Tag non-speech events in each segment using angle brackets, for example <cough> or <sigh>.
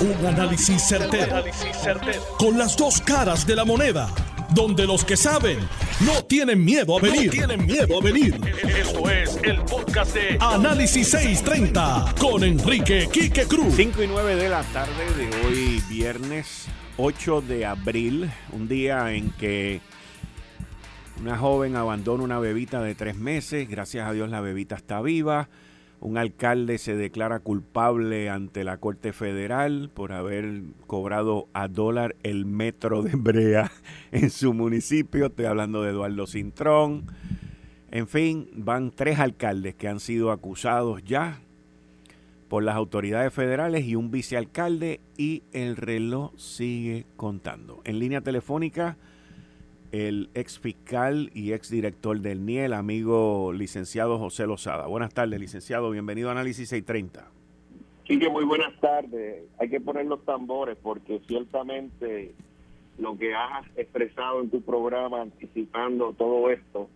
Un análisis certero, Con las dos caras de la moneda. Donde los que saben no tienen miedo a venir. tienen miedo a venir. Esto es el podcast de Análisis 630 con Enrique Quique Cruz. 5 y 9 de la tarde de hoy, viernes 8 de abril. Un día en que una joven abandona una bebita de tres meses. Gracias a Dios la bebita está viva. Un alcalde se declara culpable ante la Corte Federal por haber cobrado a dólar el metro de Brea <laughs> en su municipio. Estoy hablando de Eduardo Cintrón. En fin, van tres alcaldes que han sido acusados ya por las autoridades federales y un vicealcalde y el reloj sigue contando. En línea telefónica el ex fiscal y ex director del NIEL, amigo licenciado José Lozada. Buenas tardes, licenciado. Bienvenido a Análisis 630. Sí, que muy buenas tardes. Hay que poner los tambores porque ciertamente lo que has expresado en tu programa anticipando todo esto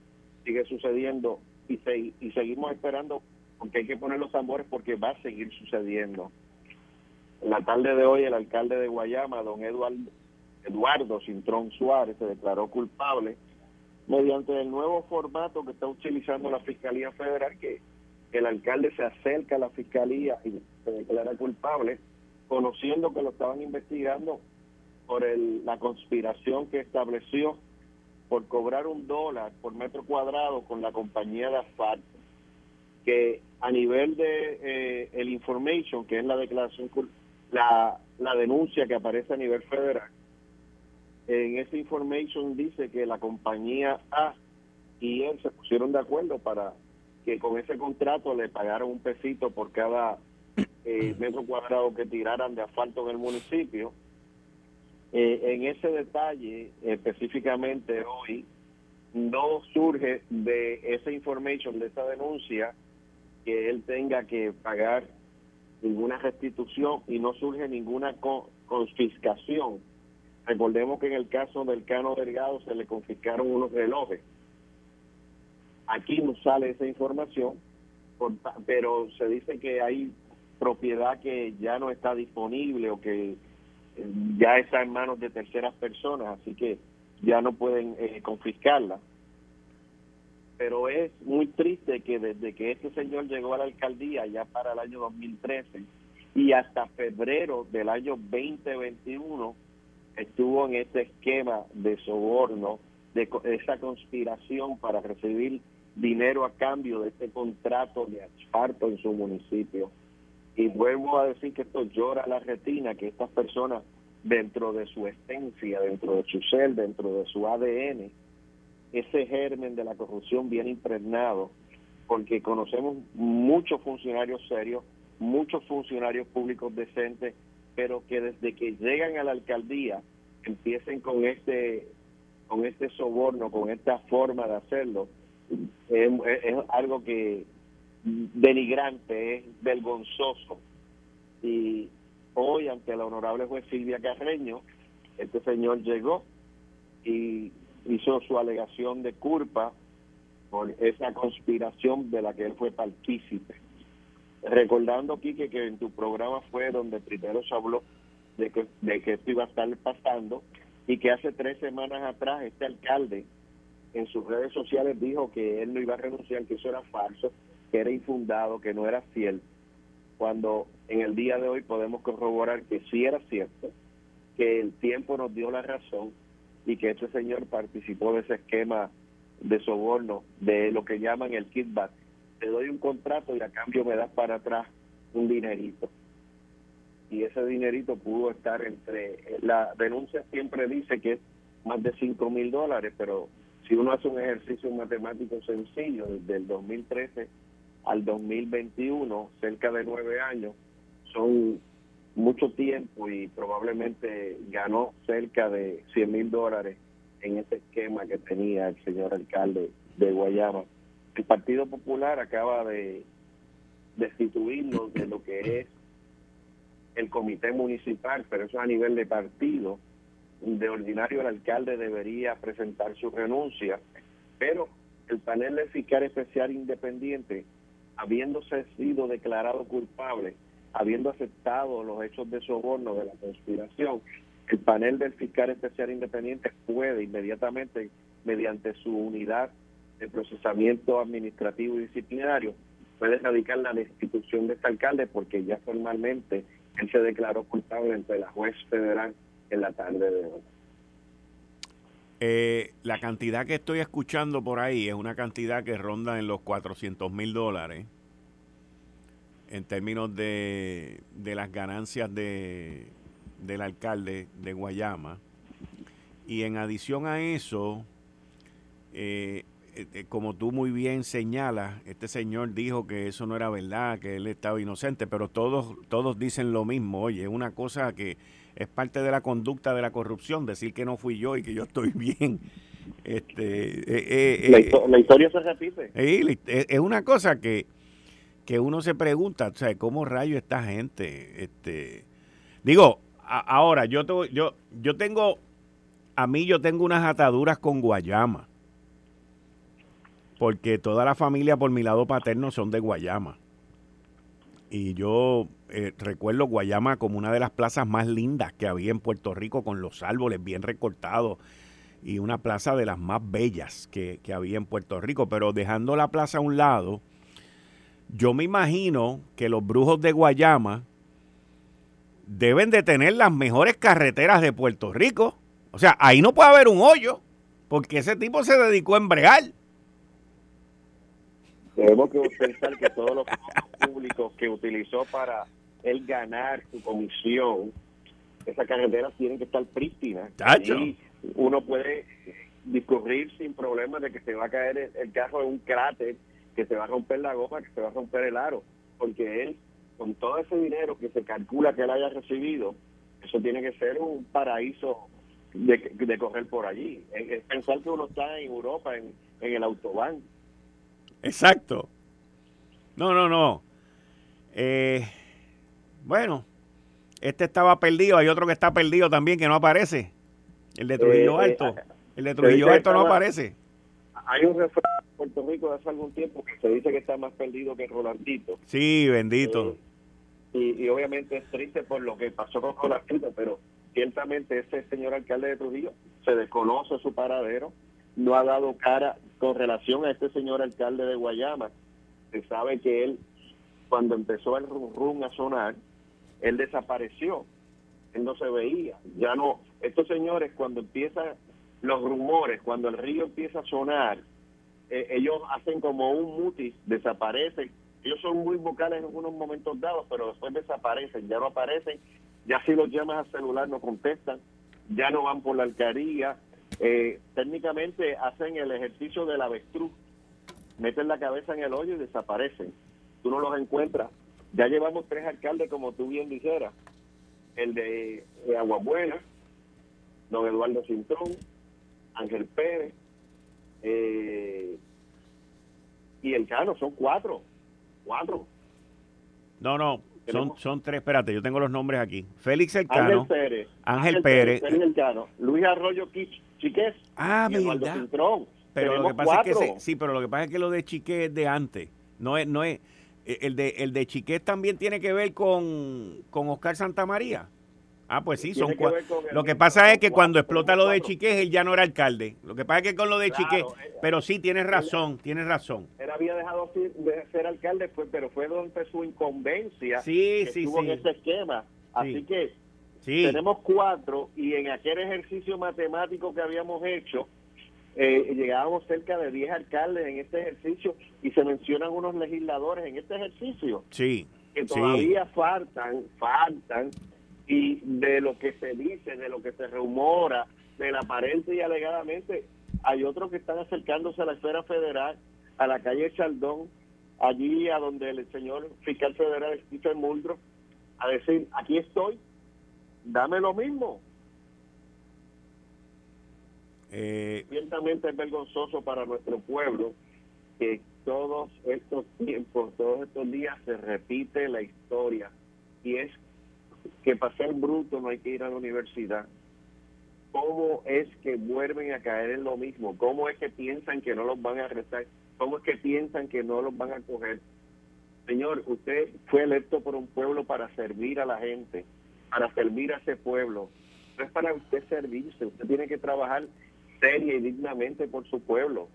sigue sucediendo y, y seguimos esperando porque hay que poner los tambores porque va a seguir sucediendo. En la tarde de hoy el alcalde de Guayama, don Eduardo Eduardo Cintrón Suárez se declaró culpable mediante el nuevo formato que está utilizando la Fiscalía Federal, que el alcalde se acerca a la Fiscalía y se declara culpable, conociendo que lo estaban investigando por el, la conspiración que estableció por cobrar un dólar por metro cuadrado con la compañía de asfalto, que a nivel de eh, el information, que es la declaración, la, la denuncia que aparece a nivel federal, en ese information dice que la compañía A y él se pusieron de acuerdo para que con ese contrato le pagaran un pesito por cada eh, metro cuadrado que tiraran de asfalto en el municipio. Eh, en ese detalle, específicamente hoy, no surge de esa information, de esa denuncia, que él tenga que pagar ninguna restitución y no surge ninguna confiscación Recordemos que en el caso del Cano Delgado se le confiscaron unos relojes. Aquí no sale esa información, pero se dice que hay propiedad que ya no está disponible o que eh, ya está en manos de terceras personas, así que ya no pueden eh, confiscarla. Pero es muy triste que desde que este señor llegó a la alcaldía, ya para el año 2013, y hasta febrero del año 2021, estuvo en ese esquema de soborno, de esa conspiración para recibir dinero a cambio de este contrato de asfalto en su municipio. Y vuelvo a decir que esto llora la retina, que estas personas dentro de su esencia, dentro de su ser, dentro de su ADN, ese germen de la corrupción viene impregnado, porque conocemos muchos funcionarios serios, muchos funcionarios públicos decentes pero que desde que llegan a la alcaldía empiecen con este con este soborno, con esta forma de hacerlo, es, algo que denigrante, es vergonzoso. Y hoy ante la honorable juez Silvia Carreño, este señor llegó y hizo su alegación de culpa por esa conspiración de la que él fue partícipe. Recordando, Quique, que en tu programa fue donde primero se habló de que, de que esto iba a estar pasando y que hace tres semanas atrás este alcalde en sus redes sociales dijo que él no iba a renunciar, que eso era falso, que era infundado, que no era cierto, cuando en el día de hoy podemos corroborar que sí era cierto, que el tiempo nos dio la razón y que este señor participó de ese esquema de soborno, de lo que llaman el kickback te doy un contrato y a cambio me das para atrás un dinerito. Y ese dinerito pudo estar entre, la denuncia siempre dice que es más de 5 mil dólares, pero si uno hace un ejercicio matemático sencillo, desde el 2013 al 2021, cerca de nueve años, son mucho tiempo y probablemente ganó cerca de 100 mil dólares en ese esquema que tenía el señor alcalde de Guayama el Partido Popular acaba de destituirlo de lo que es el comité municipal, pero eso a nivel de partido. De ordinario el alcalde debería presentar su renuncia, pero el panel de fiscal especial independiente, habiéndose sido declarado culpable, habiendo aceptado los hechos de soborno de la conspiración, el panel del fiscal especial independiente puede inmediatamente, mediante su unidad de procesamiento administrativo y disciplinario, puede radicar la destitución de este alcalde porque ya formalmente él se declaró culpable ante la juez federal en la tarde de hoy. Eh, la cantidad que estoy escuchando por ahí es una cantidad que ronda en los 400 mil dólares en términos de, de las ganancias de, del alcalde de Guayama. Y en adición a eso, eh, como tú muy bien señalas, este señor dijo que eso no era verdad, que él estaba inocente, pero todos, todos dicen lo mismo. Oye, es una cosa que es parte de la conducta de la corrupción, decir que no fui yo y que yo estoy <laughs> bien. Este, eh, la, historia se repite. es una cosa que, que uno se pregunta, o sea, ¿cómo rayo esta gente? Este, digo, ahora, yo, yo, yo tengo, a mí yo tengo unas ataduras con Guayama, porque toda la familia por mi lado paterno son de Guayama. Y yo eh, recuerdo Guayama como una de las plazas más lindas que había en Puerto Rico, con los árboles bien recortados y una plaza de las más bellas que, que había en Puerto Rico. Pero dejando la plaza a un lado, yo me imagino que los brujos de Guayama deben de tener las mejores carreteras de Puerto Rico. O sea, ahí no puede haber un hoyo, porque ese tipo se dedicó a embrear. Debemos que pensar que todos los públicos que utilizó para él ganar su comisión, esas carreteras tienen que estar prístinas. Y uno puede discurrir sin problemas de que se va a caer el, carro en un cráter, que se va a romper la goma, que se va a romper el aro, porque él con todo ese dinero que se calcula que él haya recibido, eso tiene que ser un paraíso de, correr por allí. Es, pensar que uno está en Europa, en, el autobán. Exacto. No, no, no. Eh, bueno, este estaba perdido, hay otro que está perdido también que no aparece. El de Trujillo eh, Alto. El de Trujillo Alto no aparece. Hay un refrán en Puerto Rico de hace algún tiempo que se dice que está más perdido que Rolandito. Sí, bendito. Eh, y, obviamente es triste por lo que pasó con Rolandito, pero ciertamente ese señor alcalde de Trujillo se desconoce su paradero, no ha dado cara con relación a este señor alcalde de Guayama. Se sabe que él, cuando empezó el rum rum a sonar, él desapareció, él no se veía, ya no. Estos señores cuando empiezan los rumores, cuando el río empieza a sonar, eh, ellos hacen como un mutis, desaparecen. Ellos son muy vocales en algunos momentos dados, pero después desaparecen, ya no aparecen. Ya si los llamas al celular no contestan, ya no van por la alcaldía. Eh, técnicamente hacen el ejercicio del avestruz, meten la cabeza en el hoyo y desaparecen. Tú no los encuentras. Ya llevamos tres alcaldes, como tú bien dijeras. El de, de Aguabuena, don Eduardo Cintrón, Ángel Pérez eh, y el Cano, son cuatro, cuatro. No, no, son, son tres, espérate, yo tengo los nombres aquí. Félix Elcano, Ángel Pérez, Ángel, Pérez, Luis Arroyo Chiqués, ah, y Eduardo Pero lo que pasa es que sí, pero lo que pasa es que lo de Chiqués es de antes. No es, no es, el de, el de Chiqués también tiene que ver con, con Oscar Santamaría. Ah, pues sí, son Lo que pasa es que cuando explota lo de Chiqués, él ya no era alcalde. Lo que pasa es que con lo de Chiqués, eh, pero sí, tienes razón, tienes razón. Él había dejado de ser alcalde, pues, pero fue donde su incumbencia sí, sí, estuvo en ese esquema. Así que tenemos cuatro y en aquel ejercicio matemático que habíamos hecho, eh, llegábamos cerca de 10 alcaldes en este ejercicio y se mencionan unos legisladores en este ejercicio. Sí. Que todavía faltan, faltan y de lo que se dice, de lo que se rumora, de la aparente y alegadamente, hay otros que están acercándose a la esfera federal, a la calle Chaldón, allí a donde el señor fiscal federal Stephen Muldrow, a decir, aquí estoy, dame lo mismo. Eh, Ciertamente es vergonzoso para nuestro pueblo que todos estos tiempos, todos estos días se repite la historia y es que para ser bruto no hay que ir a la universidad. ¿Cómo es que vuelven a caer en lo mismo? ¿Cómo es que piensan que no los van a arrestar? ¿Cómo es que piensan que no los van a coger? Señor, usted fue electo por un pueblo para servir a la gente, para servir a ese pueblo. No es para usted servirse, usted tiene que trabajar seria y dignamente por su pueblo.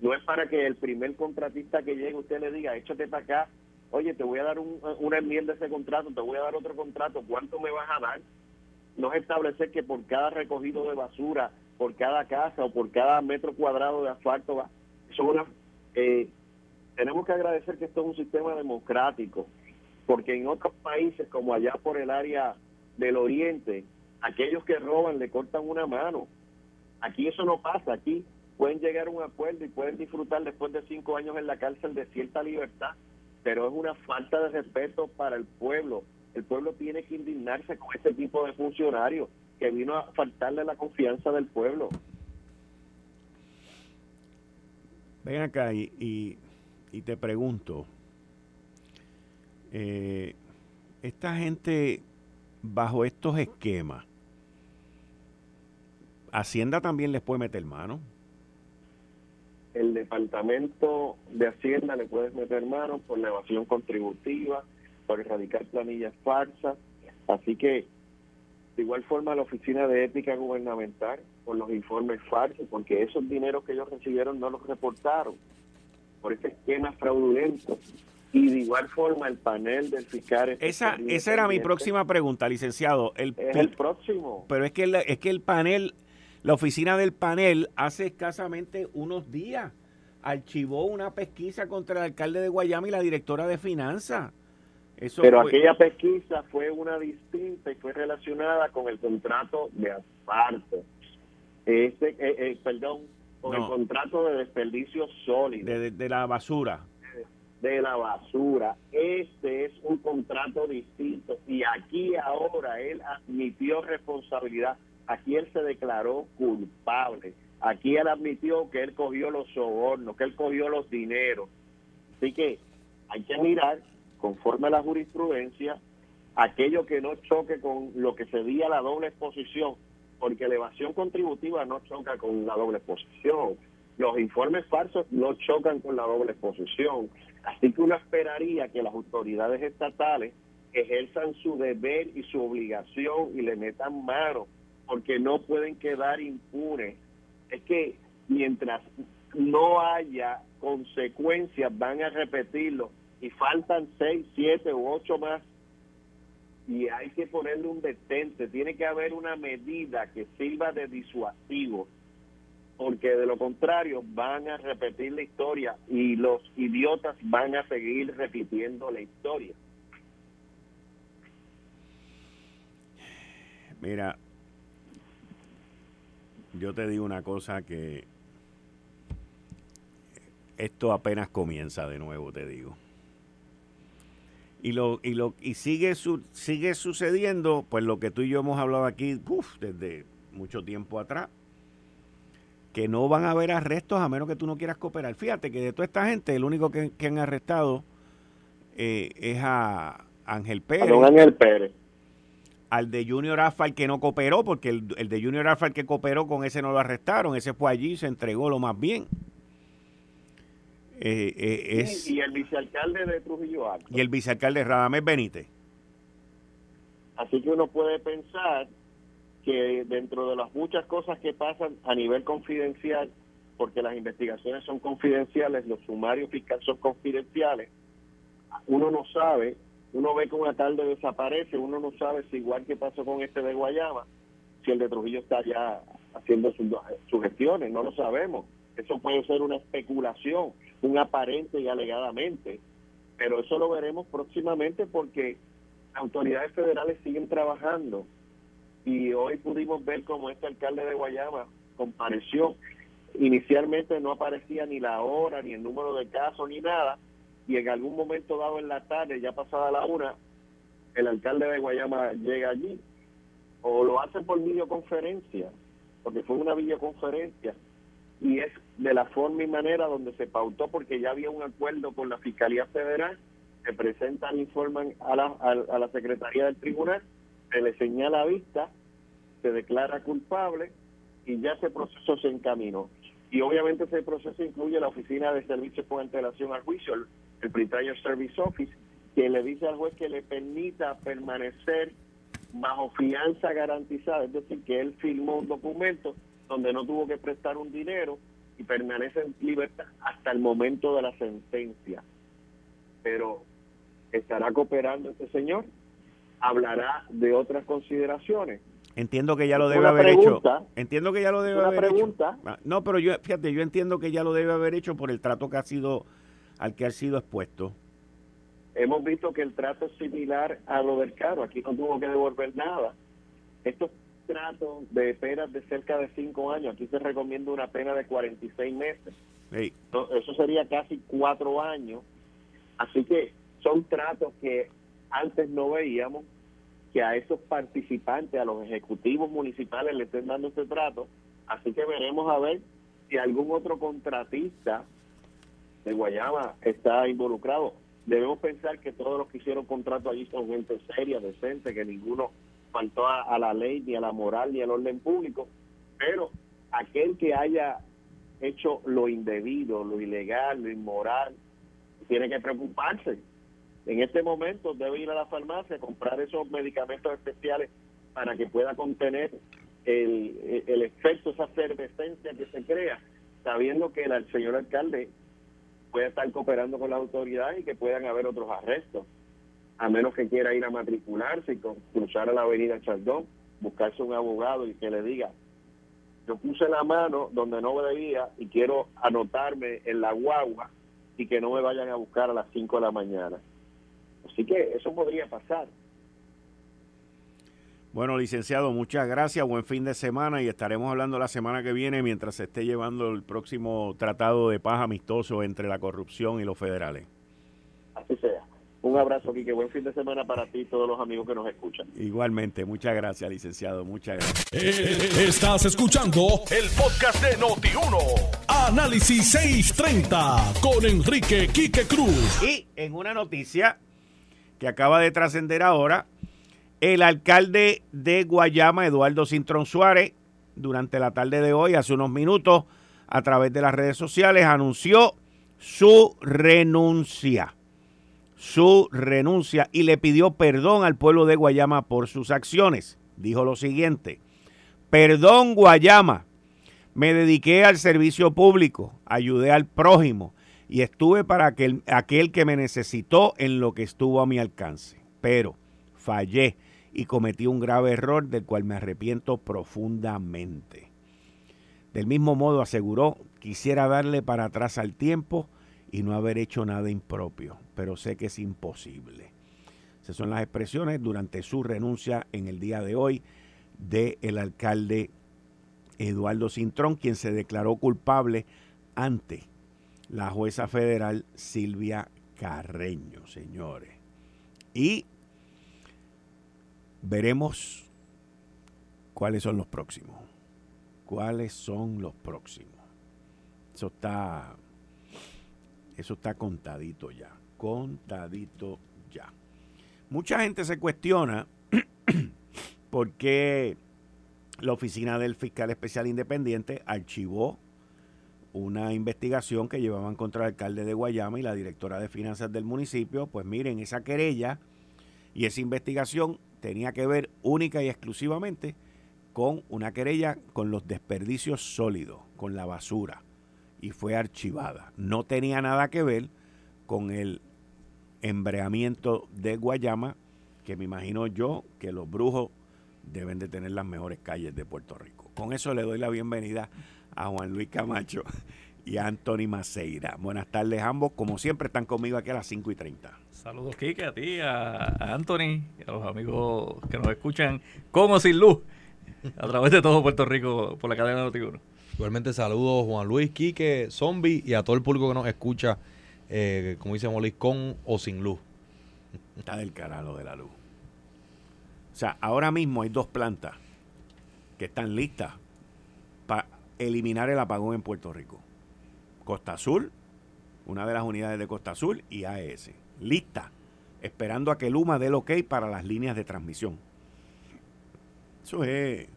No es para que el primer contratista que llegue usted le diga, échate para acá, oye, te voy a dar una enmienda de ese contrato, te voy a dar otro contrato, ¿cuánto me vas a dar? No es establecer que por cada recogido de basura, por cada casa o por cada metro cuadrado de asfalto, va. eso una... Eh, tenemos que agradecer que esto es un sistema democrático, porque en otros países como allá por el área del oriente, aquellos que roban le cortan una mano. Aquí eso no pasa, aquí pueden llegar a un acuerdo y pueden disfrutar después de cinco años en la cárcel de cierta libertad, pero es una falta de respeto para el pueblo. El pueblo tiene que indignarse con este tipo de funcionarios que vino a faltarle la confianza del pueblo. Ven acá y y te pregunto, eh, esta gente bajo estos esquemas, Hacienda también les puede meter mano. El departamento de Hacienda le puede meter mano por la evasión contributiva, por erradicar planillas falsas. Así que, de igual forma, la Oficina de Ética Gubernamental, por los informes falsos, porque esos dineros que ellos recibieron no los reportaron por ese esquema fraudulento. Y de igual forma el panel del fiscal... Esa, esa era mi próxima pregunta, licenciado. El, es el próximo. Pero es que, el, es que el panel, la oficina del panel, hace escasamente unos días archivó una pesquisa contra el alcalde de Guayama y la directora de finanzas. Eso Pero aquella pesquisa fue una distinta y fue relacionada con el contrato de asfalto. Ese, eh, eh, perdón, con el contrato de desperdicio sólido. De, la basura. De, la basura. Este es un contrato distinto y aquí ahora él admitió responsabilidad. Aquí él se declaró culpable. Aquí él admitió que él cogió los sobornos, que él cogió los dineros. Así que hay que mirar, conforme a la jurisprudencia, aquello que no choque con lo que se a la doble exposición porque la evasión contributiva no choca con la doble exposición. Los informes falsos no chocan con la doble exposición. Así que uno esperaría que las autoridades estatales ejerzan su deber y su obligación y le metan mano, porque no pueden quedar impunes. Es que mientras no haya consecuencias, van a repetirlo y faltan seis, siete u ocho más y hay que ponerle un detente, tiene que haber una medida que sirva de disuasivo, porque de lo contrario van a repetir la historia y los idiotas van a seguir repitiendo la historia. Mira, yo te digo una cosa que esto apenas comienza de nuevo, te digo y lo y lo y sigue su, sigue sucediendo pues lo que tú y yo hemos hablado aquí desde mucho tiempo atrás que no van a haber arrestos a menos que tú no quieras cooperar. Fíjate que de toda esta gente el único que, han arrestado eh, es a Ángel Pérez. A Ángel Pérez. Al de Junior Asphalt que no cooperó porque el, el de Junior Asphalt que cooperó con ese no lo arrestaron. Ese fue allí y se entregó lo más bien. Eh, eh, es, y, el vicealcalde de Trujillo Alto. Y el vicealcalde Radamés Benítez. Así que uno puede pensar que dentro de las muchas cosas que pasan a nivel confidencial, porque las investigaciones son confidenciales, los sumarios fiscales son confidenciales, uno no sabe, uno ve que un alcalde desaparece, uno no sabe si igual que pasó con este de Guayama, si el de Trujillo está ya haciendo sus, sus gestiones, no lo sabemos. Eso puede ser una especulación un aparente y alegadamente, pero eso lo veremos próximamente porque autoridades federales siguen trabajando y hoy pudimos ver como este alcalde de Guayama compareció. Inicialmente no aparecía ni la hora, ni el número de casos, ni nada, y en algún momento dado en la tarde, ya pasada la una, el alcalde de Guayama llega allí, o lo hace por videoconferencia, porque fue una videoconferencia, y es de la forma y manera donde se pautó porque ya había un acuerdo con la Fiscalía Federal, se presentan, informan a la, a, la Secretaría del Tribunal, se le señala a vista, se declara culpable y ya ese proceso se encaminó. Y obviamente ese proceso incluye la Oficina de Servicios con antelación al juicio. el Prior Service Office, que le dice al juez que le permita permanecer bajo fianza garantizada, es decir, que él firmó un documento donde no tuvo que prestar un dinero y permanece en libertad hasta el momento de la sentencia. Pero estará cooperando este señor, hablará de otras consideraciones. Entiendo que ya lo debe haber hecho. Entiendo que ya lo debe haber pregunta. hecho. Ah, no, pero yo, fíjate, yo entiendo que ya lo debe haber hecho por el trato que ha sido, al que ha sido expuesto. Hemos visto que el trato es similar a lo del caro. Aquí no tuvo que devolver nada. Estos tratos de penas de cerca de cinco años, aquí se recomienda una pena de 46 meses. Eso sería casi cuatro años. Así que son tratos que antes no veíamos que a esos participantes, a los ejecutivos municipales le estén dando este trato. Así que veremos a ver si algún otro contratista de Guayama está involucrado. Debemos pensar que todos los que hicieron contrato allí son gente seria, decente, que ninguno faltó a, la ley, ni a la moral, ni al orden público. Pero aquel que haya hecho lo indebido, lo ilegal, lo inmoral, tiene que preocuparse en este momento debe ir a la farmacia a comprar esos medicamentos especiales para que pueda contener el, el efecto, esa efervescencia que se crea, sabiendo que el, señor alcalde puede estar cooperando con las autoridades y que puedan haber otros arrestos, a menos que quiera ir a matricularse y cruzar a la avenida Chaldón, buscarse un abogado y que le diga, yo puse la mano donde no debía y quiero anotarme en la guagua y que no me vayan a buscar a las 5 de la mañana. Así que eso podría pasar. Bueno, licenciado, muchas gracias. Buen fin de semana y estaremos hablando la semana que viene mientras se esté llevando el próximo tratado de paz amistoso entre la corrupción y los federales. Así sea. Un abrazo, Quique. Buen fin de semana para ti y todos los amigos que nos escuchan. Igualmente. Muchas gracias, licenciado. Muchas gracias. Eh, estás escuchando el podcast de Noti1. Análisis 630 con Enrique Quique Cruz. Y en una noticia que acaba de trascender ahora, el alcalde de Guayama, Eduardo Cintrón Suárez, durante la tarde de hoy, hace unos minutos, a través de las redes sociales, anunció su renuncia. Su renuncia y le pidió perdón al pueblo de Guayama por sus acciones. Dijo lo siguiente, perdón Guayama, me dediqué al servicio público, ayudé al prójimo, y estuve para aquel, aquel que me necesitó en lo que estuvo a mi alcance. Pero fallé y cometí un grave error del cual me arrepiento profundamente. Del mismo modo aseguró, quisiera darle para atrás al tiempo y no haber hecho nada impropio, pero sé que es imposible. Esas son las expresiones durante su renuncia en el día de hoy del el alcalde Eduardo Cintrón, quien se declaró culpable ante la jueza federal Silvia Carreño, señores. Y veremos cuáles son los próximos. ¿Cuáles son los próximos? Eso está eso está contadito ya, contadito ya. Mucha gente se cuestiona <clears throat> por qué la oficina del fiscal especial independiente archivó una investigación que llevaban contra el alcalde de Guayama y la directora de finanzas del municipio. Pues miren, esa querella y esa investigación tenía que ver única y exclusivamente con una querella con los desperdicios sólidos, con la basura, y fue archivada. No tenía nada que ver con el embreamiento de Guayama, que me imagino yo que los brujos deben de tener las mejores calles de Puerto Rico. Con eso le doy la bienvenida a Juan Luis Camacho y a Anthony Maceira. Buenas tardes ambos, como siempre están conmigo aquí a las 5 y 30. Saludos Kike, a ti, a, Anthony y a los amigos que nos escuchan como sin luz a través de todo Puerto Rico por la cadena de Noti1. Igualmente saludos Juan Luis, Quique, Zombie y a todo el público que nos escucha, eh, como dice Molly, con o sin luz. Está del carajo de la luz. O sea, ahora mismo hay dos plantas que están listas para eliminar el apagón en Puerto Rico. Costa Azul, una de las unidades de Costa Azul y AES. Lista, esperando a que Luma dé el ok para las líneas de transmisión. Eso es,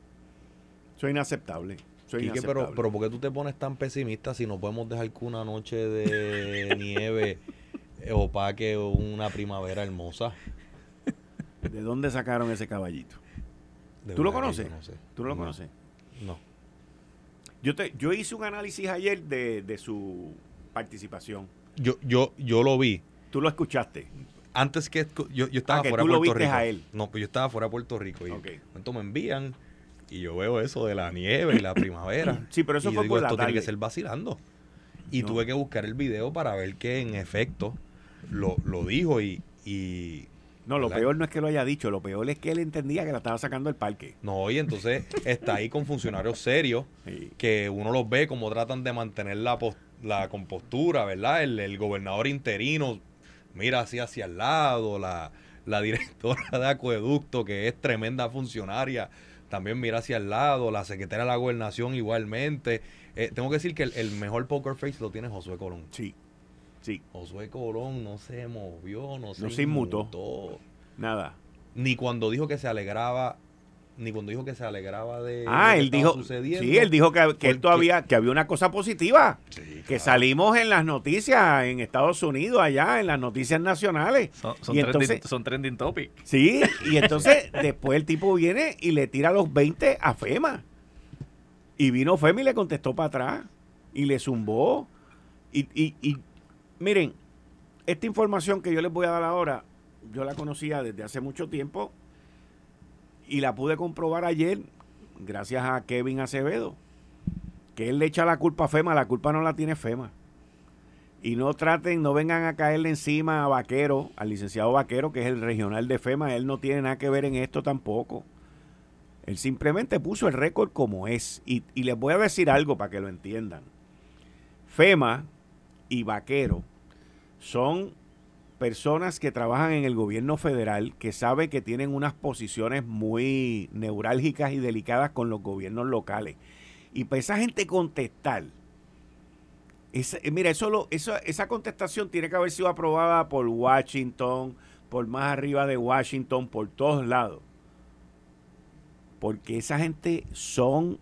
eso es inaceptable. Pero, pero ¿por qué tú te pones tan pesimista si no podemos dejar que una noche de <laughs> nieve opaque una primavera hermosa. ¿De dónde sacaron ese caballito? ¿Tú lo conoces? ¿Tú lo conoces? No. Yo, te, yo hice un análisis ayer de, su participación. Yo, yo, yo lo vi. ¿Tú lo escuchaste? Antes que yo, yo estaba ah, fuera de Puerto Rico. A él. No, pues yo estaba fuera de Puerto Rico. Y entonces me envían y yo veo eso de la nieve y la primavera. <clears throat> sí, pero eso y fue digo, por esto tiene que ser vacilando. Y tuve que buscar el video para ver que en efecto lo, lo dijo y, y no, lo peor no es que lo haya dicho, lo peor es que él entendía que la estaba sacando del parque. No, y entonces está ahí con funcionarios serios <laughs> que uno los ve como tratan de mantener la, la compostura, ¿verdad? El, gobernador interino mira así hacia el lado, la, directora de acueducto, que es tremenda funcionaria, también mira hacia el lado, la secretaria de la gobernación igualmente. Eh, tengo que decir que el, mejor poker face lo tiene Josué Colón. Sí, sí. Josué Colón no se movió, no se, no se inmutó. Nada. Ni cuando dijo que se alegraba ni cuando dijo que se alegraba de ah, él dijo, Sí, él dijo que, que todavía que había una cosa positiva. que salimos en las noticias en Estados Unidos, allá, en las noticias nacionales. Son, y trending, entonces, son trending topic. Sí, y entonces <laughs> después el tipo viene y le tira los 20 a FEMA. Y vino FEMA y le contestó para atrás. Y le zumbó. Y, y, y miren, esta información que yo les voy a dar ahora, yo la conocía desde hace mucho tiempo y la pude comprobar ayer gracias a Kevin Acevedo, que él le echa la culpa a FEMA, la culpa no la tiene FEMA. Y no traten, no vengan a caerle encima a Vaquero, al licenciado Vaquero, que es el regional de FEMA, él no tiene nada que ver en esto tampoco. Él simplemente puso el récord como es. Y, y les voy a decir algo para que lo entiendan. FEMA y Vaquero son personas que trabajan en el gobierno federal que sabe que tienen unas posiciones muy neurálgicas y delicadas con los gobiernos locales. Y para esa gente contestar, eh, mira, eso, eso, esa contestación tiene que haber sido aprobada por Washington, por más arriba de Washington, por todos lados. Porque esa gente son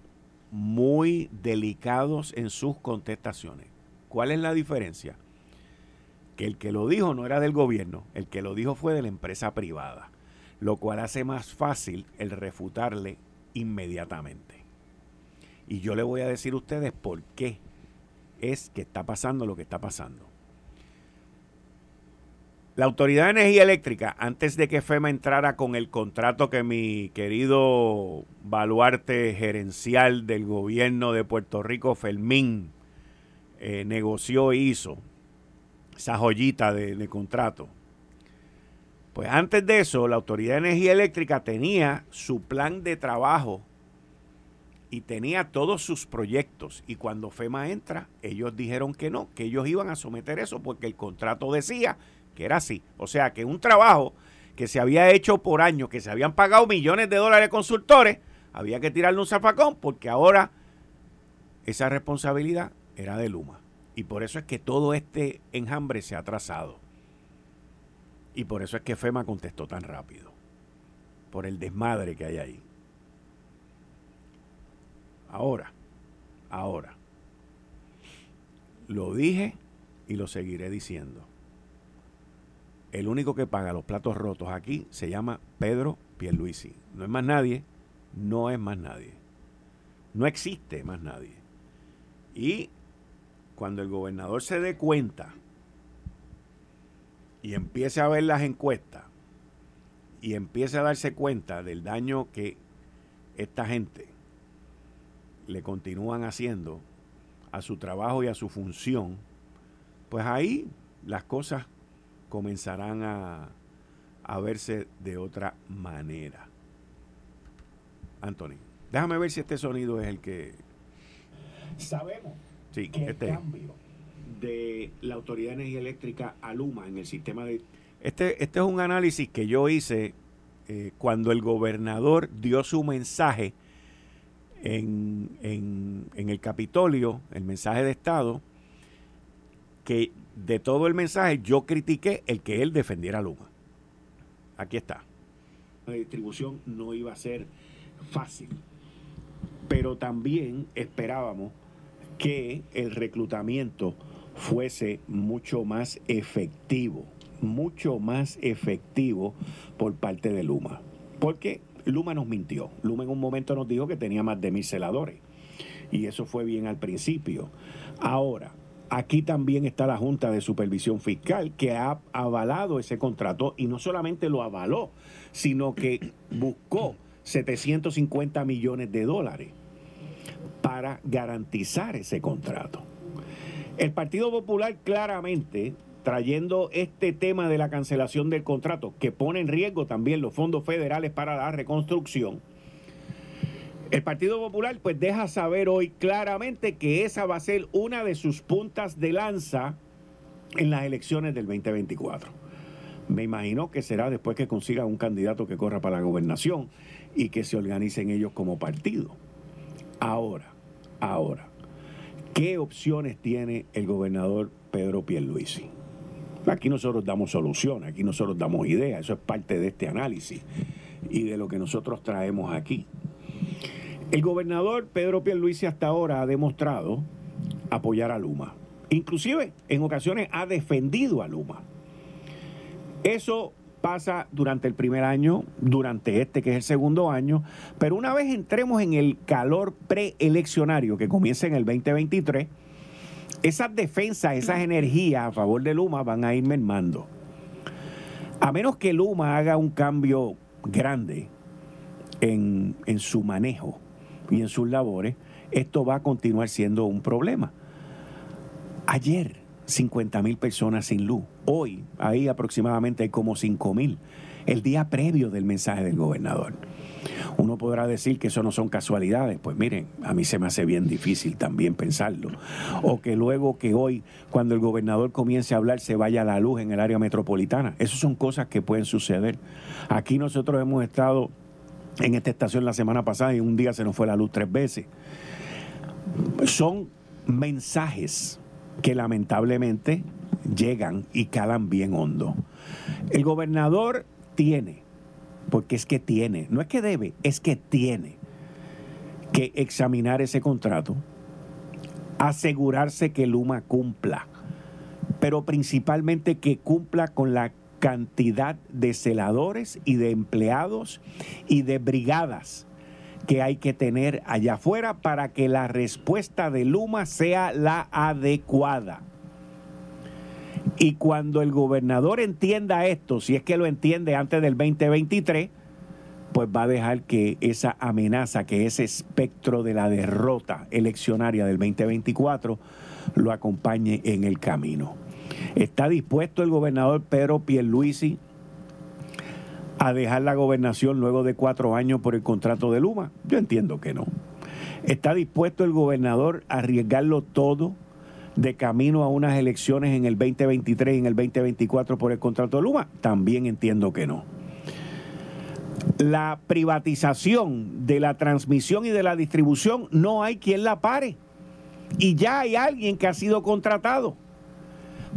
muy delicados en sus contestaciones. ¿Cuál es la diferencia? Que el que lo dijo no era del gobierno, el que lo dijo fue de la empresa privada, lo cual hace más fácil el refutarle inmediatamente. Y yo le voy a decir a ustedes por qué es que está pasando lo que está pasando. La Autoridad de Energía Eléctrica, antes de que FEMA entrara con el contrato que mi querido baluarte gerencial del gobierno de Puerto Rico, Fermín, eh, negoció e hizo, esa joyita de, contrato. Pues antes de eso, la Autoridad de Energía Eléctrica tenía su plan de trabajo y tenía todos sus proyectos. Y cuando FEMA entra, ellos dijeron que no, que ellos iban a someter eso porque el contrato decía que era así. O sea, que un trabajo que se había hecho por años, que se habían pagado millones de dólares de consultores, había que tirarle un zafacón porque ahora esa responsabilidad era de Luma. Y por eso es que todo este enjambre se ha atrasado. Y por eso es que FEMA contestó tan rápido. Por el desmadre que hay ahí. Ahora, ahora. Lo dije y lo seguiré diciendo. El único que paga los platos rotos aquí se llama Pedro Pierluisi. No es más nadie, no es más nadie. No existe más nadie. Y cuando el gobernador se dé cuenta y empiece a ver las encuestas y empiece a darse cuenta del daño que esta gente le continúan haciendo a su trabajo y a su función, pues ahí las cosas comenzarán a, a verse de otra manera. Anthony, déjame ver si este sonido es el que... Sabemos Sí, este, cambio de la Autoridad de Energía Eléctrica a Luma en el sistema de... Este, este es un análisis que yo hice eh, cuando el gobernador dio su mensaje en, en, en el Capitolio, el mensaje de Estado, que de todo el mensaje yo critiqué el que él defendiera a Luma. Aquí está. La distribución no iba a ser fácil, pero también esperábamos que el reclutamiento fuese mucho más efectivo, mucho más efectivo por parte de Luma. Porque Luma nos mintió. Luma en un momento nos dijo que tenía más de mil celadores. Y eso fue bien al principio. Ahora, aquí también está la Junta de Supervisión Fiscal que ha avalado ese contrato y no solamente lo avaló, sino que buscó 750 millones de dólares para garantizar ese contrato. El Partido Popular claramente, trayendo este tema de la cancelación del contrato, que pone en riesgo también los fondos federales para la reconstrucción, el Partido Popular pues deja saber hoy claramente que esa va a ser una de sus puntas de lanza en las elecciones del 2024. Me imagino que será después que consiga un candidato que corra para la gobernación y que se organicen ellos como partido. Ahora, ahora, ¿qué opciones tiene el gobernador Pedro Pierluisi? Aquí nosotros damos soluciones, aquí nosotros damos ideas, eso es parte de este análisis y de lo que nosotros traemos aquí. El gobernador Pedro Pierluisi hasta ahora ha demostrado apoyar a Luma. Inclusive en ocasiones ha defendido a Luma. Eso pasa durante el primer año, durante este que es el segundo año, pero una vez entremos en el calor preeleccionario que comienza en el 2023, esas defensas, esas energías a favor de Luma van a ir mermando. A menos que Luma haga un cambio grande en, en su manejo y en sus labores, esto va a continuar siendo un problema. Ayer 50 mil personas sin luz. Hoy, ahí aproximadamente hay como 5 mil. El día previo del mensaje del gobernador. Uno podrá decir que eso no son casualidades. Pues miren, a mí se me hace bien difícil también pensarlo. O que luego que hoy, cuando el gobernador comience a hablar, se vaya la luz en el área metropolitana. Esas son cosas que pueden suceder. Aquí nosotros hemos estado en esta estación la semana pasada y un día se nos fue la luz tres veces. Son mensajes que lamentablemente llegan y calan bien hondo. El gobernador tiene, porque es que tiene, no es que debe, es que tiene que examinar ese contrato, asegurarse que Luma cumpla, pero principalmente que cumpla con la cantidad de celadores y de empleados y de brigadas que hay que tener allá afuera para que la respuesta de Luma sea la adecuada. Y cuando el gobernador entienda esto, si es que lo entiende antes del 2023, pues va a dejar que esa amenaza, que ese espectro de la derrota eleccionaria del 2024 lo acompañe en el camino. ¿Está dispuesto el gobernador Pedro Pierluisi a dejar la gobernación luego de cuatro años por el contrato de Luma? Yo entiendo que no. ¿Está dispuesto el gobernador a arriesgarlo todo de camino a unas elecciones en el 2023 y en el 2024 por el contrato de Luma? También entiendo que no. La privatización de la transmisión y de la distribución no hay quien la pare. Y ya hay alguien que ha sido contratado.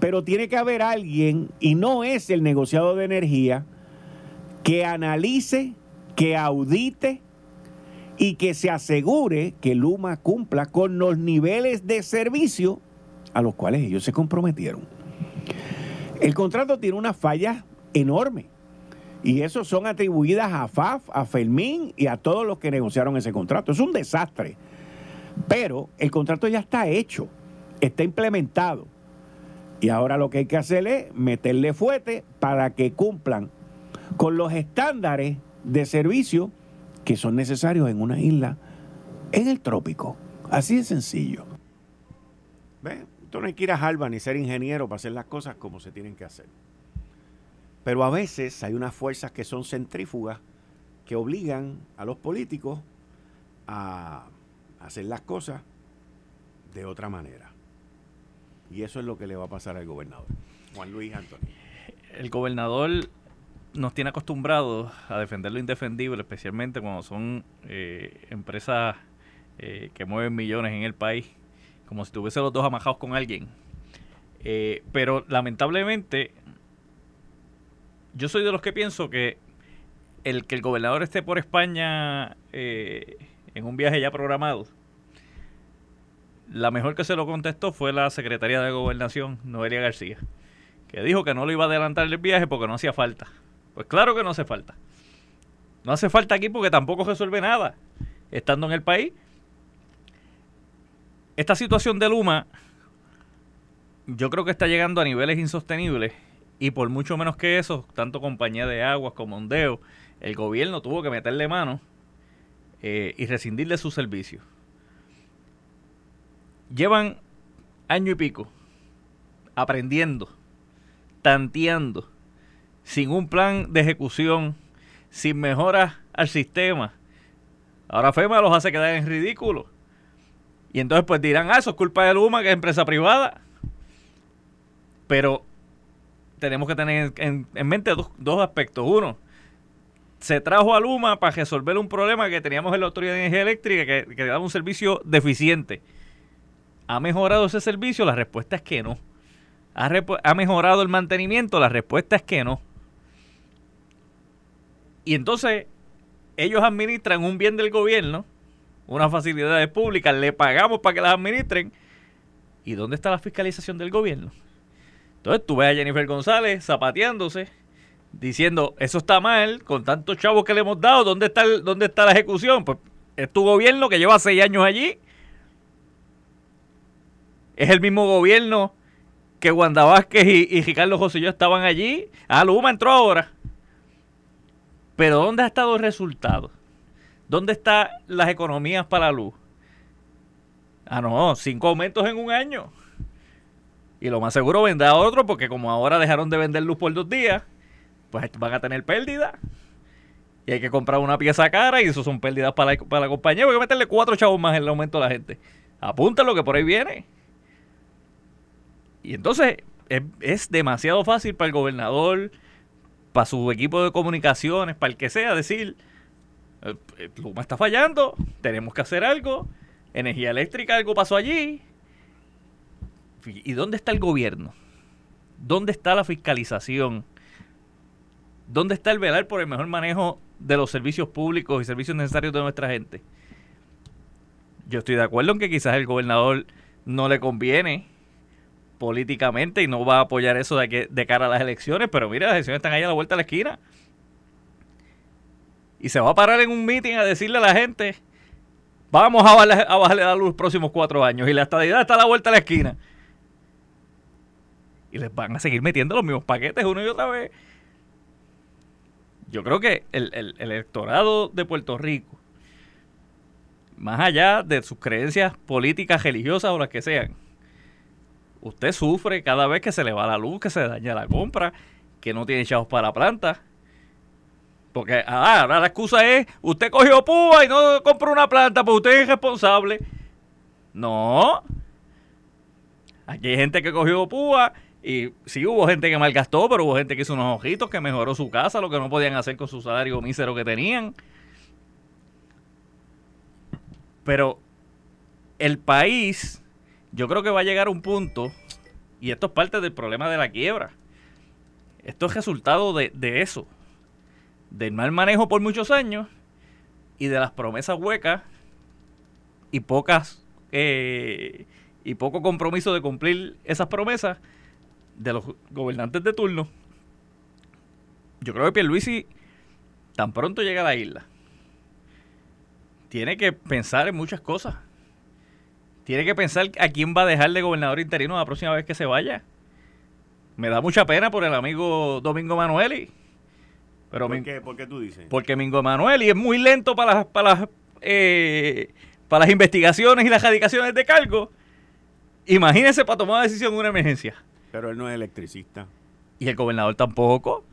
Pero tiene que haber alguien, y no es el negociado de energía, que analice, que audite y que se asegure que Luma cumpla con los niveles de servicio a los cuales ellos se comprometieron. El contrato tiene una falla enorme y eso son atribuidas a FAF, a Fermín y a todos los que negociaron ese contrato. Es un desastre. Pero el contrato ya está hecho, está implementado. Y ahora lo que hay que hacer es meterle fuete para que cumplan con los estándares de servicio que son necesarios en una isla en el trópico. Así de sencillo. ¿Ven? Tú no hay que ir a Harvard ni ser ingeniero para hacer las cosas como se tienen que hacer. Pero a veces hay unas fuerzas que son centrífugas que obligan a los políticos a hacer las cosas de otra manera. Y eso es lo que le va a pasar al gobernador. Juan Luis Antonio. El gobernador nos tiene acostumbrados a defender lo indefendible, especialmente cuando son eh, empresas eh, que mueven millones en el país, como si tuviese los dos amajados con alguien. Eh, pero lamentablemente, yo soy de los que pienso que el que el gobernador esté por España en un viaje ya programado, La mejor que se lo contestó fue la secretaria de Gobernación, Noelia García, que dijo que no lo iba a adelantar el viaje porque no hacía falta. Pues claro que no hace falta. No hace falta aquí porque tampoco resuelve nada estando en el país. Esta situación de Luma yo creo que está llegando a niveles insostenibles y por mucho menos que eso, tanto compañía de aguas como Ondeo, el gobierno tuvo que meterle mano eh, y rescindirle su servicio. Llevan año y pico aprendiendo, tanteando, sin un plan de ejecución, sin mejoras al sistema. Ahora FEMA los hace quedar en ridículo. Y entonces pues dirán, ah, eso es culpa de Luma, que es empresa privada. Pero tenemos que tener en, mente dos, aspectos. Uno, se trajo a Luma para resolver un problema que teníamos en la Autoridad de Energía Eléctrica, que, que daba un servicio deficiente. ¿Ha mejorado ese servicio? La respuesta es que no. ¿Ha, ¿Ha, mejorado el mantenimiento? La respuesta es que no. Y entonces ellos administran un bien del gobierno, unas facilidades públicas, le pagamos para que las administren. ¿Y dónde está la fiscalización del gobierno? Entonces tú ves a Jennifer González zapateándose, diciendo, eso está mal, con tantos chavos que le hemos dado, ¿dónde está, dónde está la ejecución? Pues es tu gobierno que lleva seis años allí. Es el mismo gobierno que Wanda Vázquez y, Ricardo José estaban allí. Ah, Luma entró ahora. Pero ¿dónde ha estado el resultado? ¿Dónde están las economías para la luz? Ah, no, cinco aumentos en un año. Y lo más seguro vendrá otro porque como ahora dejaron de vender luz por dos días, pues van a tener pérdida. Y hay que comprar una pieza cara y eso son pérdidas para la, para la compañía. Voy a meterle cuatro chavos más en el aumento a la gente. Apúntalo que por ahí viene. Y entonces es, demasiado fácil para el gobernador, para su equipo de comunicaciones, para el que sea, decir, eh, eh, Luma está fallando, tenemos que hacer algo, energía eléctrica, algo pasó allí, ¿Y dónde está el gobierno? ¿Dónde está la fiscalización? ¿Dónde está el velar por el mejor manejo de los servicios públicos y servicios necesarios de nuestra gente? Yo estoy de acuerdo en que quizás el gobernador no le conviene políticamente y no va a apoyar eso de, que, de cara a las elecciones, pero mira, las elecciones están ahí a la vuelta de la esquina. Y se va a parar en un meeting a decirle a la gente, vamos a bajarle, a bajarle la luz los próximos cuatro años y la estadidad está a la vuelta de la esquina y les van a seguir metiendo los mismos paquetes una y otra vez. Yo creo que el, electorado de Puerto Rico, más allá de sus creencias políticas, religiosas o las que sean, usted sufre cada vez que se le va la luz, que se daña la compra, que no tiene chavos para la planta. Porque ah, ahora la excusa es, usted cogió púa y no compró una planta, pues usted es responsable. No. Aquí hay gente que cogió púa y sí hubo gente que malgastó, pero hubo gente que hizo unos ojitos, que mejoró su casa, lo que no podían hacer con su salario mísero que tenían. Pero el país, yo creo que va a llegar un punto, y esto es parte del problema de la quiebra. Esto es resultado de, eso, del mal manejo por muchos años y de las promesas huecas y pocas eh, y poco compromiso de cumplir esas promesas de los gobernantes de turno, yo creo que Pierluisi tan pronto llega a la isla, tiene que pensar en muchas cosas. Tiene que pensar a quién va a dejar de gobernador interino la próxima vez que se vaya. Me da mucha pena por el amigo Domingo Manueli. Pero ¿Por, qué? ¿Por qué tú dices? Porque Domingo Manueli es muy lento para las, para las, eh, para las investigaciones y las radicaciones de cargo. Imagínese para tomar una decisión en una emergencia. Pero él no es electricista. Y el gobernador tampoco.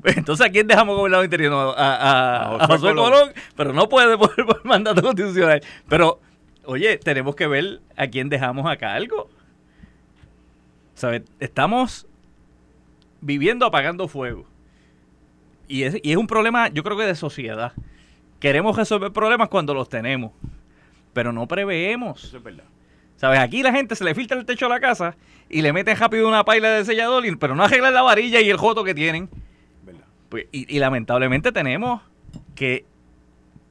<laughs> Entonces, ¿a quién dejamos gobernador interino? A, a, José, Colón. Pero no puede por, <laughs> por, mandato constitucional. Pero, oye, tenemos que ver a quién dejamos a cargo. ¿Sabes? Estamos viviendo apagando fuego. Y es, y es un problema, yo creo que de sociedad. Queremos resolver problemas cuando los tenemos. Pero no preveemos. Eso es verdad. ¿Sabes? Aquí la gente se le filtra el techo a la casa y le meten rápido una paila de sellador, pero no arreglan la varilla y el joto que tienen. Pues, y, lamentablemente tenemos que,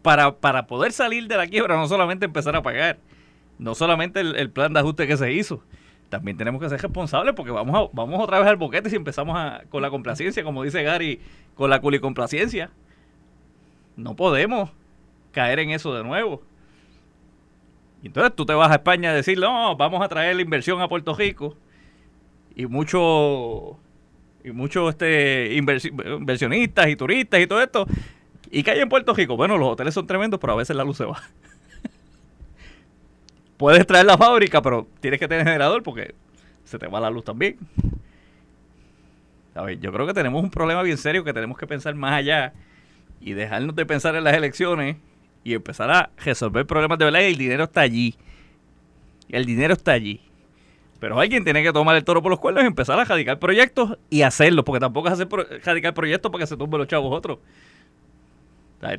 para, para poder salir de la quiebra, no solamente empezar a pagar, no solamente el, plan de ajuste que se hizo, también tenemos que ser responsables porque vamos a, vamos otra vez al boquete si empezamos con la complacencia, como dice Gary, con la culicomplacencia. No podemos caer en eso de nuevo. Y entonces tú te vas a España a decir, no, vamos a traer la inversión a Puerto Rico. Y muchos y muchos este, inversionistas y turistas y todo esto. ¿Y que hay en Puerto Rico? Bueno, los hoteles son tremendos, pero a veces la luz se va. Puedes traer la fábrica, pero tienes que tener generador porque se te va la luz también. A ver, yo creo que tenemos un problema bien serio que tenemos que pensar más allá y dejarnos de pensar en las elecciones y empezar a resolver problemas de verdad. Y el dinero está allí. El dinero está allí. Pero alguien tiene que tomar el toro por los cuernos y empezar a radicar proyectos y hacerlos, porque tampoco es hacer radicar proyectos para que se tumben los chavos otros.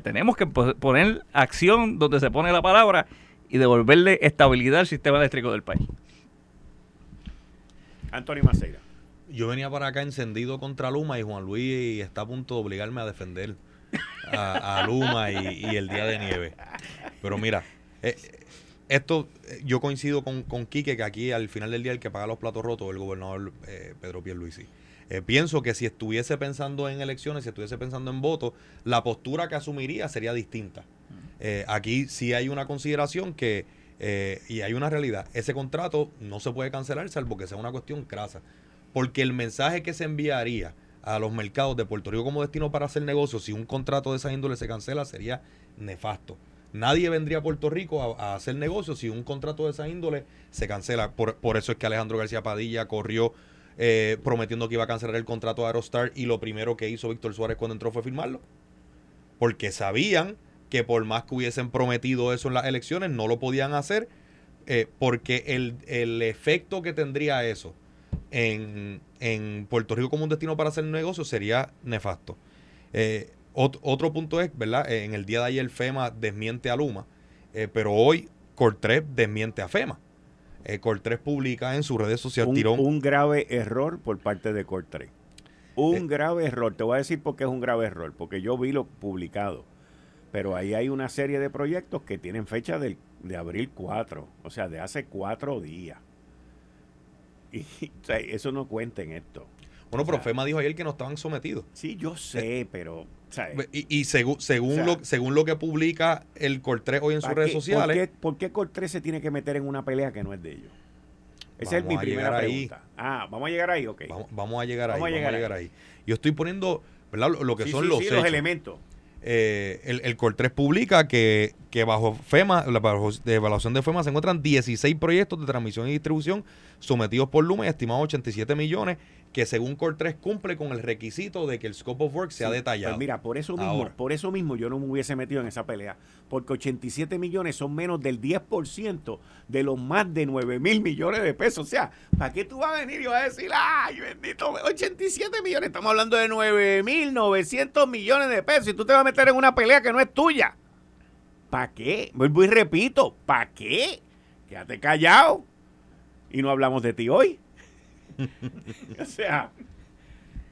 Tenemos que poner acción donde se pone la palabra y devolverle estabilidad al sistema eléctrico del país. Antonio Maceira. Yo venía para acá encendido contra Luma y Juan Luis está a punto de obligarme a defender a, Luma y, el día de nieve. Pero mira, eh, esto yo coincido con, con Quique que aquí al final del día el que paga los platos rotos es el gobernador eh, Pedro Pierluisi. Eh, pienso que si estuviese pensando en elecciones, si estuviese pensando en votos, la postura que asumiría sería distinta. Eh, aquí sí hay una consideración que, y hay una realidad, ese contrato no se puede cancelar salvo que sea una cuestión crasa. Porque el mensaje que se enviaría a los mercados de Puerto Rico como destino para hacer negocios, si un contrato de esa índole se cancela, sería nefasto. Nadie vendría a Puerto Rico a, hacer negocios si un contrato de esa índole se cancela. Por, eso es que Alejandro García Padilla corrió eh, prometiendo que iba a cancelar el contrato de Aerostar y lo primero que hizo Víctor Suárez cuando entró fue firmarlo. Porque sabían que por más que hubiesen prometido eso en las elecciones, no lo podían hacer eh, porque el, el, efecto que tendría eso en, en, Puerto Rico como un destino para hacer negocios sería nefasto. Eh, otro punto es, ¿verdad? En el día de ayer FEMA desmiente a Luma, pero hoy Cortrep desmiente a FEMA. Eh, Cortrep publica en sus redes sociales un, tirón. Un grave error por parte de Cortrep. Un eh, grave error. Te voy a decir por qué es un grave error. Porque yo vi lo publicado. Pero ahí hay una serie de proyectos que tienen fecha de abril 4. O sea, de hace cuatro días. Y <laughs> eso no cuenta en esto. Bueno, pero FEMA dijo ayer que no estaban sometidos. Sí, yo sé, pero y, según, según, lo, según lo que publica el Cortrés hoy en sus redes sociales. ¿por qué, ¿Por qué se tiene que meter en una pelea que no es de ellos? Esa es mi primera pregunta. Ah, vamos a llegar ahí, ok. Vamos, a llegar ahí. Vamos a llegar, ahí. Yo estoy poniendo Lo, que son los, elementos. Eh, el, el Cortrés publica que, que bajo FEMA, la de evaluación de FEMA se encuentran 16 proyectos de transmisión y distribución sometidos por Luma y estimados 87 millones que según Core 3 cumple con el requisito de que el scope of work sea detallado. Pues mira, por eso mismo, por eso mismo yo no me hubiese metido en esa pelea, porque 87 millones son menos del 10% de los más de 9 mil millones de pesos. O sea, ¿para qué tú vas a venir y vas a decir, ay, bendito, 87 millones? Estamos hablando de 9 mil 900 millones de pesos y tú te vas a meter en una pelea que no es tuya. ¿Para qué? Vuelvo y repito, ¿para qué? Quédate callado y no hablamos de ti hoy. <laughs> o sea,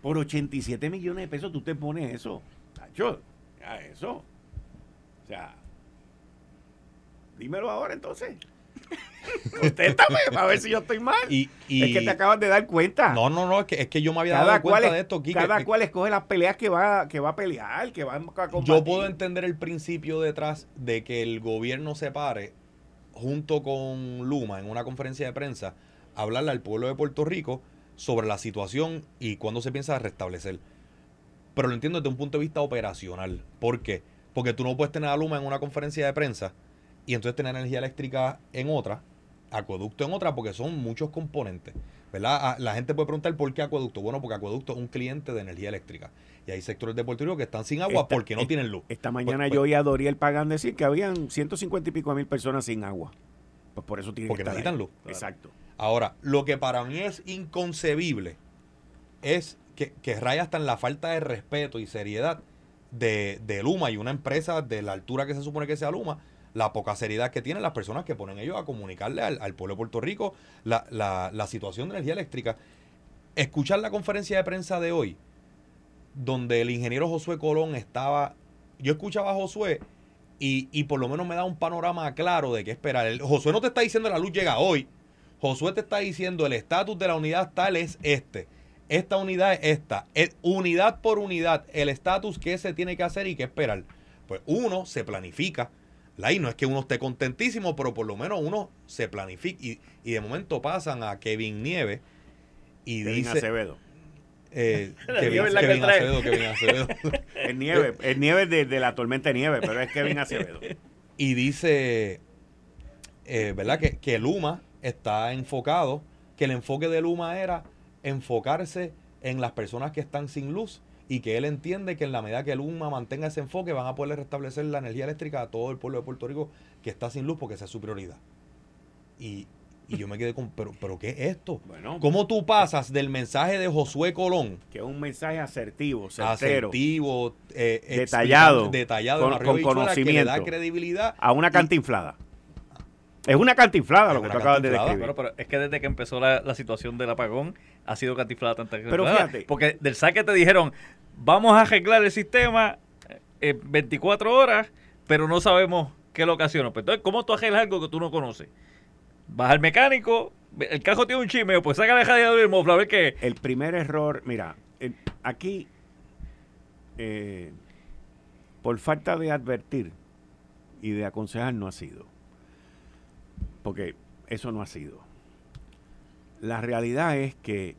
por 87 millones de pesos tú te pones eso. Tacho, a eso. O sea, dímelo ahora entonces. <laughs> Contéstame para ver si yo estoy mal. Y, es que te acabas de dar cuenta. No, no, no, es que, es que yo me había dado cuenta de esto. cada cual escoge las peleas que va, que va a pelear, que va a combatir. Yo puedo entender el principio detrás de que el gobierno se pare junto con Luma en una conferencia de prensa hablarle al pueblo de Puerto Rico sobre la situación y cuándo se piensa restablecer. Pero lo entiendo desde un punto de vista operacional. ¿Por qué? Porque tú no puedes tener a Luma en una conferencia de prensa y entonces tener energía eléctrica en otra, acueducto en otra, porque son muchos componentes. ¿verdad? Ah, la gente puede preguntar por qué acueducto. Bueno, porque acueducto es un cliente de energía eléctrica. Y hay sectores de Puerto Rico que están sin agua porque no tienen luz. Esta mañana pues, yo oí a Doriel Pagan decir que habían 150 y pico mil personas sin agua. Pues por eso tienen porque que necesitan luz. Exacto. Ahora, lo que para mí es inconcebible es que, raya hasta en la falta de respeto y seriedad de, Luma y una empresa de la altura que se supone que sea Luma, la poca seriedad que tienen las personas que ponen ellos a comunicarle al, pueblo de Puerto Rico la, la, situación de energía eléctrica. Escuchar la conferencia de prensa de hoy, donde el ingeniero Josué Colón estaba, yo escuchaba a Josué Y, y por lo menos me da un panorama claro de qué esperar. El, Josué no te está diciendo la luz llega hoy. Josué te está diciendo el estatus de la unidad tal es este. Esta unidad es esta. Es unidad por unidad, el estatus que se tiene que hacer y qué esperar. Pues uno se planifica. La no es que uno esté contentísimo, pero por lo menos uno se planifica. Y, y de momento pasan a Kevin Nieve y Kevin dice. Acevedo. Eh, <laughs> Kevin, que Kevin trae. Acevedo, Kevin Acevedo. <laughs> Es nieve, <laughs> es nieve de, de la tormenta de nieve, pero es Kevin Acevedo. y dice, eh, ¿verdad? Que, que Luma está enfocado, que el enfoque de Luma era enfocarse en las personas que están sin luz y que él entiende que en la medida que Luma mantenga ese enfoque van a poder restablecer la energía eléctrica a todo el pueblo de Puerto Rico que está sin luz porque esa es su prioridad. Y, y yo me quedé con, pero, pero ¿qué es esto? Bueno, ¿Cómo tú pasas del mensaje de Josué Colón que es un mensaje asertivo, certero, asertivo, eh, Detallado, detallado, con- con bichuela, que le da conocimiento. credibilidad a una cantinflada. Es una cantinflada Es lo que tú acabas de describir. Bueno, pero es que desde que empezó la, la situación del apagón ha sido cantiflada tanta Pero cantiflada. fíjate. Porque del saque te dijeron, vamos a arreglar el sistema en 24 horas, pero no sabemos qué lo ocasiona. Pues entonces, ¿cómo tú arreglas algo que tú no conoces? Vas al mecánico, el carro tiene un chimeo, pues saca la radiador y el mofle a ver qué. El primer error, mira, el- aquí, eh, por falta de advertir y de aconsejar, no ha sido. Porque eso no ha sido. La realidad es que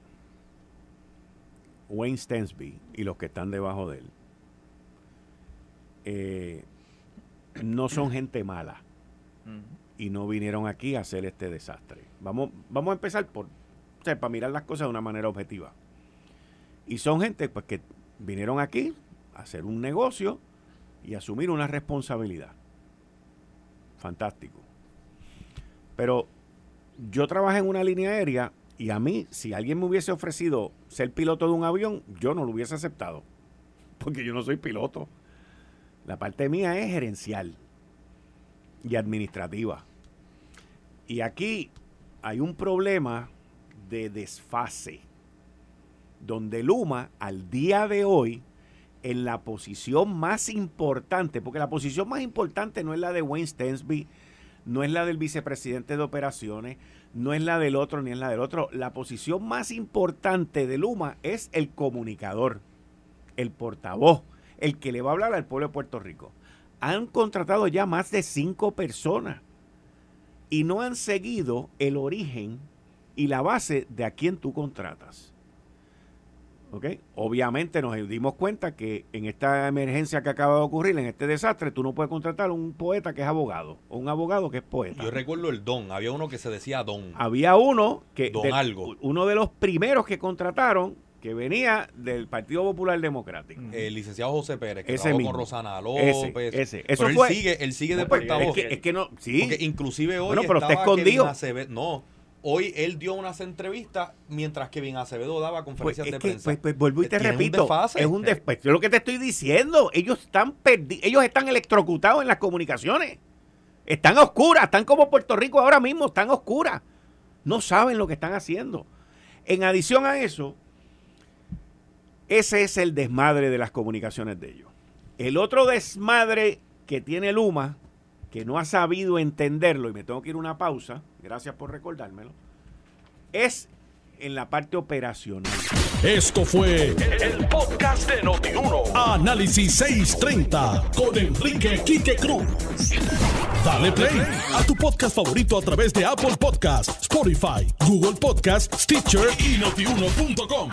Wayne Stensby y los que están debajo de él eh, no son gente mala y no vinieron aquí a hacer este desastre. Vamos, vamos a empezar por, o sea, para mirar las cosas de una manera objetiva. Y son gente pues, que vinieron aquí a hacer un negocio y asumir una responsabilidad. Fantástico. Pero yo trabajé en una línea aérea y a mí, si alguien me hubiese ofrecido ser piloto de un avión, yo no lo hubiese aceptado. <laughs> Porque yo no soy piloto. La parte mía es gerencial y administrativa. Y aquí hay un problema de desfase, donde Luma al día de hoy, en la posición más importante, porque la posición más importante no es la de Wayne Stensby, no es la del vicepresidente de operaciones, no es la del otro ni es la del otro. La posición más importante de Luma es el comunicador, el portavoz, el que le va a hablar al pueblo de Puerto Rico. Han contratado ya más de cinco personas y no han seguido el origen y la base de a quién tú contratas. ¿Ok? Obviamente nos dimos cuenta que en esta emergencia que acaba de ocurrir, en este desastre, tú no puedes contratar a un poeta que es abogado o un abogado que es poeta. Yo recuerdo el don, había uno que se decía don. Había uno que Don algo. uno de los primeros que contrataron que venía del Partido Popular Democrático. El licenciado José Pérez, que Ese con Rosana Ese, López. ese. Pero Eso él fue- sigue, él sigue de No, pero portavoz. es, que, es que no, sí. Porque inclusive hoy Bueno, pero está Kevin escondido. Acevedo- No, hoy él dio unas entrevistas mientras Kevin Acevedo daba Pues, conferencias de que, prensa. pues, pues, vuelvo y te un repito, es un desfase. Yo lo que te estoy diciendo, ellos están perdi ellos están electrocutados en las comunicaciones. Están a oscuras, están como Puerto Rico ahora mismo, están a oscuras. No saben lo que están haciendo. En adición a eso, ese es el desmadre de las comunicaciones de ellos. El otro desmadre que tiene Luma, que no ha sabido entenderlo, y me tengo que ir a una pausa, gracias por recordármelo, es en la parte operacional. Esto fue el podcast de Notiuno. Análisis 630 con Enrique Quique Cruz. Dale play a tu podcast favorito a través de Apple Podcasts, Spotify, Google Podcasts, Stitcher y notiuno.com.